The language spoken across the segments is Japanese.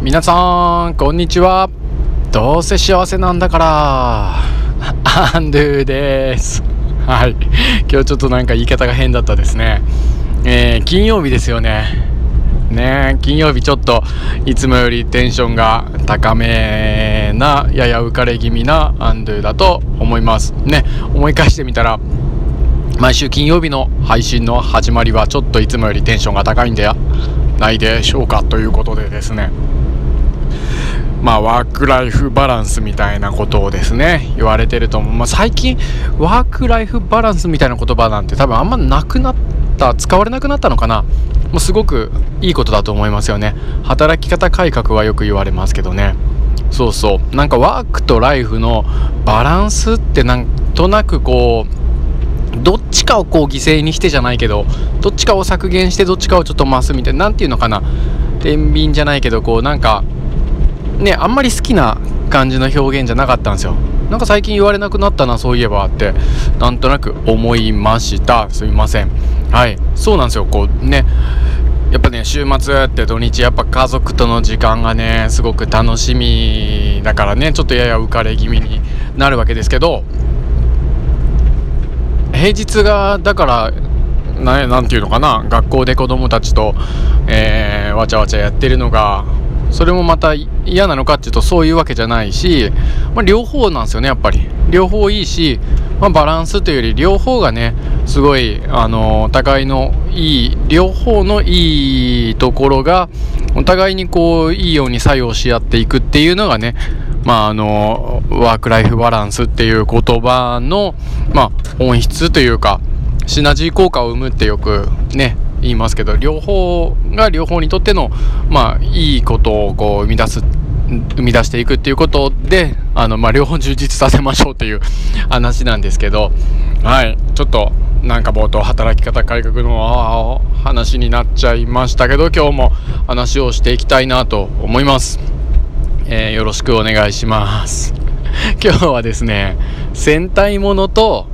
皆さんこんにちは。どうせ幸せなんだから。アンドゥです。はい。今日ちょっとなんか言い方が変だったですね。えー、金曜日ですよね。ね金曜日ちょっといつもよりテンションが高めなやや浮かれ気味なアンドゥだと思います。ね思い返してみたら毎週金曜日の配信の始まりはちょっといつもよりテンションが高いんでないでしょうかということでですね。まあ、ワークライフバランスみたいなことをですね言われてると思う、まあ、最近ワークライフバランスみたいな言葉なんて多分あんまなくなった使われなくなったのかな。もうすごくいいことだと思いますよね。働き方改革はよく言われますけどね。そうそう。なんかワークとライフのバランスってなんとなくこうどっちかをこう犠牲にしてじゃないけどどっちかを削減してどっちかをちょっと増すみたいな何て言うのかな。天秤じゃないけどこうなんかねあんまり好きな感じの表現じゃなかったんですよ。なんか最近言われなくなったなそういえばってなんとなく思いました。すみません。はい。そうなんですよ。こうね。やっぱね週末って土日やっぱ家族との時間がねすごく楽しみだからねちょっとやや浮かれ気味になるわけですけど平日がだから何て言うのかな学校で子供たちと、えー、わちゃわちゃやってるのがそれもまた嫌なのかっていうとそういうわけじゃないし、まあ、両方なんですよねやっぱり。両方いいし、まあ、バランスというより両方がねすごいあのお互いのいい両方のいいところがお互いにこういいように作用し合っていくっていうのがねまああのワークライフバランスっていう言葉のまあ本質というかシナジー効果を生むってよくね言いますけど両方が両方にとってのまあいいことをこう生み出す生み出していくっていうことであの、まあ、両方充実させましょうっていう 話なんですけどはいちょっとなんか冒頭働き方改革の話になっちゃいましたけど今日も話をしていきたいなと思います、えー、よろしくお願いします。今日はですね戦隊ものと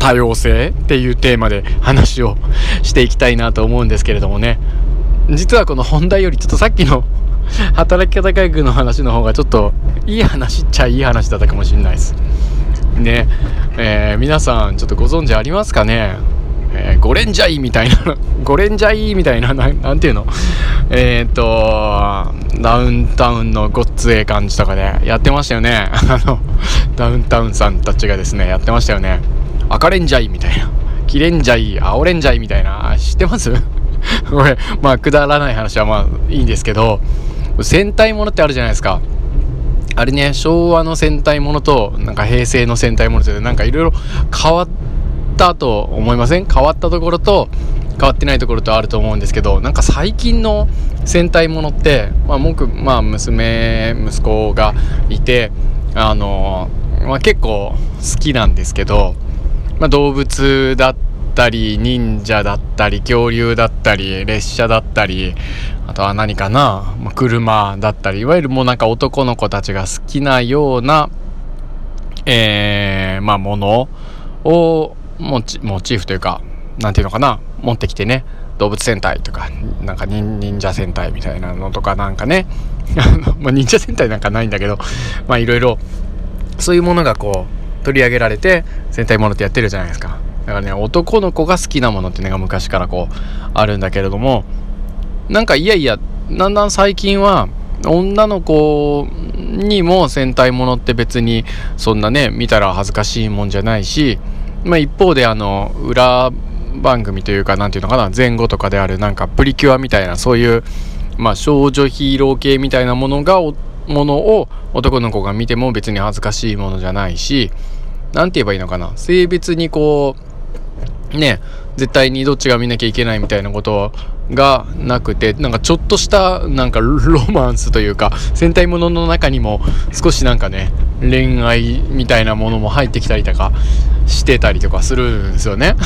多様性っていうテーマで話をしていきたいなと思うんですけれどもね。実はこの本題よりちょっとさっきの働き方改革の話の方がちょっといい話っちゃいい話だったかもしれないです。ね。えー、皆さんちょっとご存知ありますかね？えー、ゴレンジャイみたいなゴレンジャイみたいななんていうの？えっ、とダウンタウンのごっつええ感じとかでやってましたよね。あのダウンタウンさんたちがですねやってましたよね。赤レンジャイみたいな。キレンジャイ青レンジャイみたいな。知ってます？これまあくだらない話はまあいいんですけど。戦隊ものってあるじゃないですか。あれね昭和の戦隊ものとなんか平成の戦隊ものってなんかいろいろ変わったと思いません？変わったところと変わってないところとあると思うんですけどなんか最近の戦隊ものってまあ僕まあ娘息子がいてあのまあ結構好きなんですけどまあ、動物だったり忍者だったり恐竜だったり列車だったりあとは何かな、まあ、車だったりいわゆるもうなんか男の子たちが好きなようなえー、まあものをモチモチーフというか何ていうのかな持ってきてね動物戦隊とかなんか忍者戦隊みたいなのとかなんかね ま忍者戦隊なんかないんだけどまあいろいろそういうものがこう取り上げられて戦隊ものってやってるじゃないですか。だからね男の子が好きなものっていうのが昔からこうあるんだけれどもなんかいやいやだんだん最近は女の子にも戦隊ものって別にそんなね見たら恥ずかしいもんじゃないし、まあ、一方であの裏番組というか何て言うのかな前後とかであるなんかプリキュアみたいなそういう、まあ、少女ヒーロー系みたいなものがものを男の子が見ても別に恥ずかしいものじゃないし何て言えばいいのかな。性別にこうね絶対にどっちが見なきゃいけないみたいなことがなくてなんかちょっとしたなんかロマンスというか戦隊ものの中にも少しなんかね恋愛みたいなものも入ってきたりとかしてたりとかするんですよね。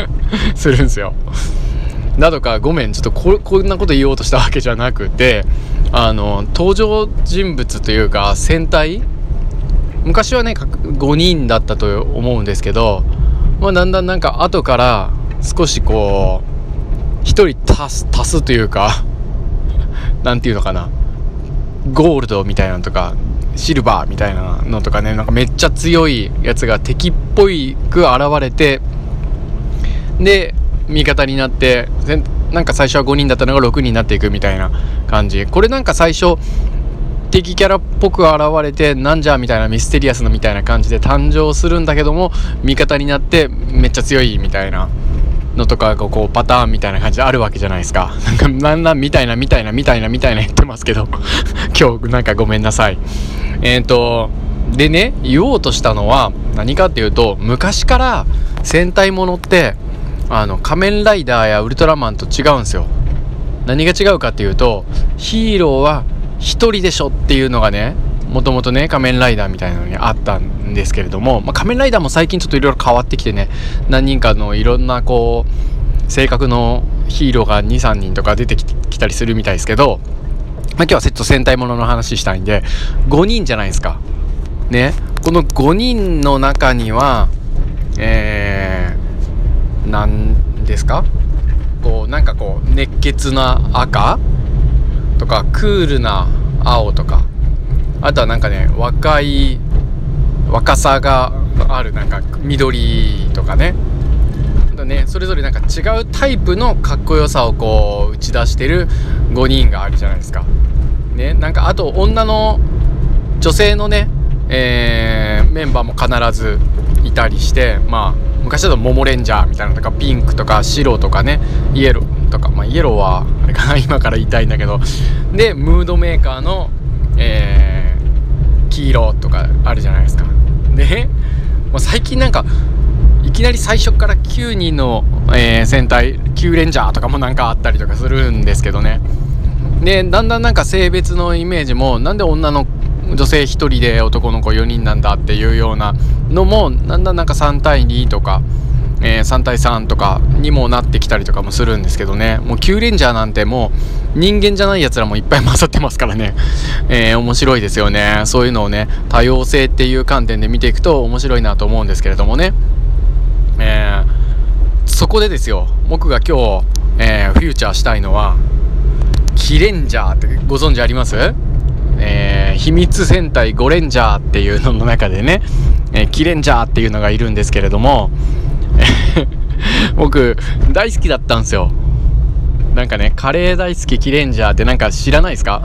するんですよ。だとかごめんちょっとここんなこと言おうとしたわけじゃなくてあの登場人物というか戦隊？昔はね5人だったと思うんですけど、まあ、だんだんなんか後から少しこう1人足す足すというか 何て言うのかな。ゴールドみたいなのとかシルバーみたいなのとかねなんかめっちゃ強いやつが敵っぽいく現れてで味方になってなんか最初は5人だったのが6人になっていくみたいな感じ。これなんか最初敵キャラっぽく現れてなんじゃみたいなミステリアスなみたいな感じで誕生するんだけども味方になってめっちゃ強いみたいなのとかがこうパターンみたいな感じであるわけじゃないですか。なんかなんなんみたいなみたいなみたいなみたいな言ってますけど今日なんかごめんなさいえっ、ー、とでね言おうとしたのは何かっていうと昔から戦隊ものってあの仮面ライダーやウルトラマンと違うんですよ何が違うかっていうとヒーローは1人でしょっていうのがねもともとね仮面ライダーみたいなのにあったんですけれども、まあ、仮面ライダーも最近ちょっといろいろ変わってきてね何人かのいろんなこう性格のヒーローが23人とか出てきたりするみたいですけど、まあ、今日はセット戦隊ものの話したいんで5人じゃないですか。ね。この5人の中にはえー、何ですか？なんかこう熱血な赤？とかクールな青とか？あとはなんかね若い若さがあるなんか緑とかね？だねそれぞれなんか違うタイプのかっこよさをこう打ち出してる5人があるじゃないですか。ね、なんかあと女の女性のね、えー、メンバーも必ずいたりしてまあ昔だとモモレンジャーみたいなのとかピンクとか白とかねイエローとかまあイエローはあれかな 今から言いたいんだけど。でムードメーカーの、えー黄色とかあるじゃないですか。で、まあ、最近なんかいきなり最初から9人の、えー、戦隊9レンジャーとかもなんかあったりとかするんですけどね。でだんだんなんか性別のイメージもなんで女の子女性1人で男の子4人なんだっていうようなのもだんだんなんか3対2とかえー、3対3とかにもなってきたりとかもするんですけどね。もう9レンジャーなんてもう人間じゃないやつらもいっぱい混ざってますからね、えー、面白いですよね。そういうのをね多様性っていう観点で見ていくと面白いなと思うんですけれどもね、えー、そこでですよ僕が今日、えフューチャーしたいのはキレンジャーってご存知あります？えー、秘密戦隊ゴレンジャーっていうのの中でね、えー、キレンジャーっていうのがいるんですけれども、僕大好きだったんですよ。なんかねカレー大好きキレンジャーってなんか知らないですか？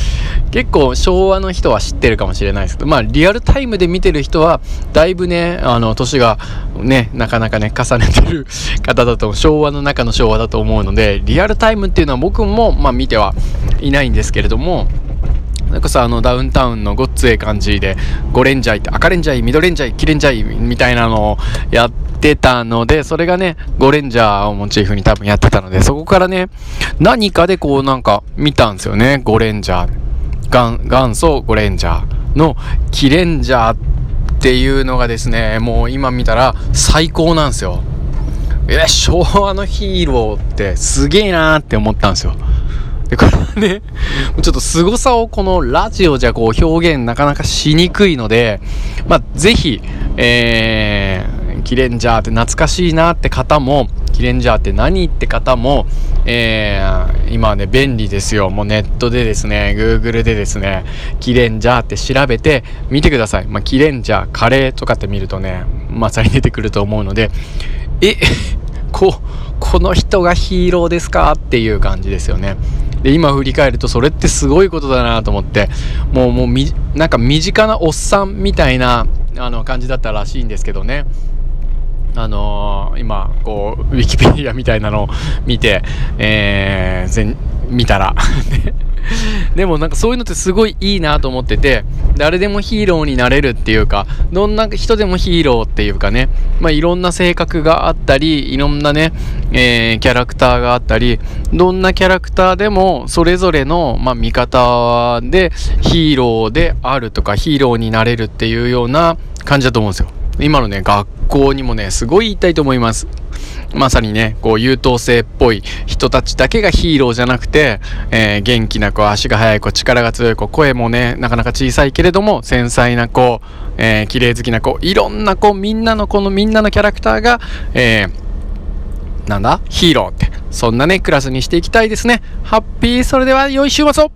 結構昭和の人は知ってるかもしれないです。けどまあリアルタイムで見てる人はだいぶねあの年がねなかなかね重ねてる 方だと昭和の中の昭和だと思うのでリアルタイムっていうのは僕もまあ見てはいないんですけれどもなんかさあのダウンタウンのごっつええ感じで5レンジャーって赤レンジャー緑レンジャー黄レンジャーみたいなのをやってたのでそれがね5レンジャーをモチーフに多分やってたのでそこからね何かでこうなんか見たんですよね。5レンジャー元祖5レンジャーのキレンジャーっていうのがですねもう今見たら最高なんですよ。え昭和のヒーローってすげえなーって思ったんですよ。で、これはね、ちょっと凄さをこのラジオじゃこう表現なかなかしにくいので、まあ、ぜひ、えー、キレンジャーって懐かしいなって方も、キレンジャーって何って方も、えー、今はね、便利ですよ。もうネットでですね、Google でですね、キレンジャーって調べてみてください。まあ、キレンジャー、カレーとかって見るとね、まさに出てくると思うので、え、こ、この人がヒーローですかっていう感じですよね。で今振り返るとそれってすごいことだなと思ってもうもうみなんか身近なおっさんみたいなあの感じだったらしいんですけどね。あのー、今こうウィキペディアみたいなのを見て、えー、見たら。でもなんかそういうのってすごいいいなと思ってて誰でもヒーローになれるっていうかどんな人でもヒーローっていうかね、まあ、いろんな性格があったりいろんなね、えー、キャラクターがあったりどんなキャラクターでもそれぞれの、まあ、味方でヒーローであるとかヒーローになれるっていうような感じだと思うんですよ。今のね学校にもねすごい言いたいと思いますまさにね、こう優等生っぽい人たちだけがヒーローじゃなくて、えー、元気な子、足が速い子、力が強い子、声もね、なかなか小さいけれども、繊細な子、えー、綺麗好きな子、いろんな子、みんなのこのみんなのキャラクターが、えーなんだ？ヒーローって。そんなね、クラスにしていきたいですね。ハッピー、それでは良い週末を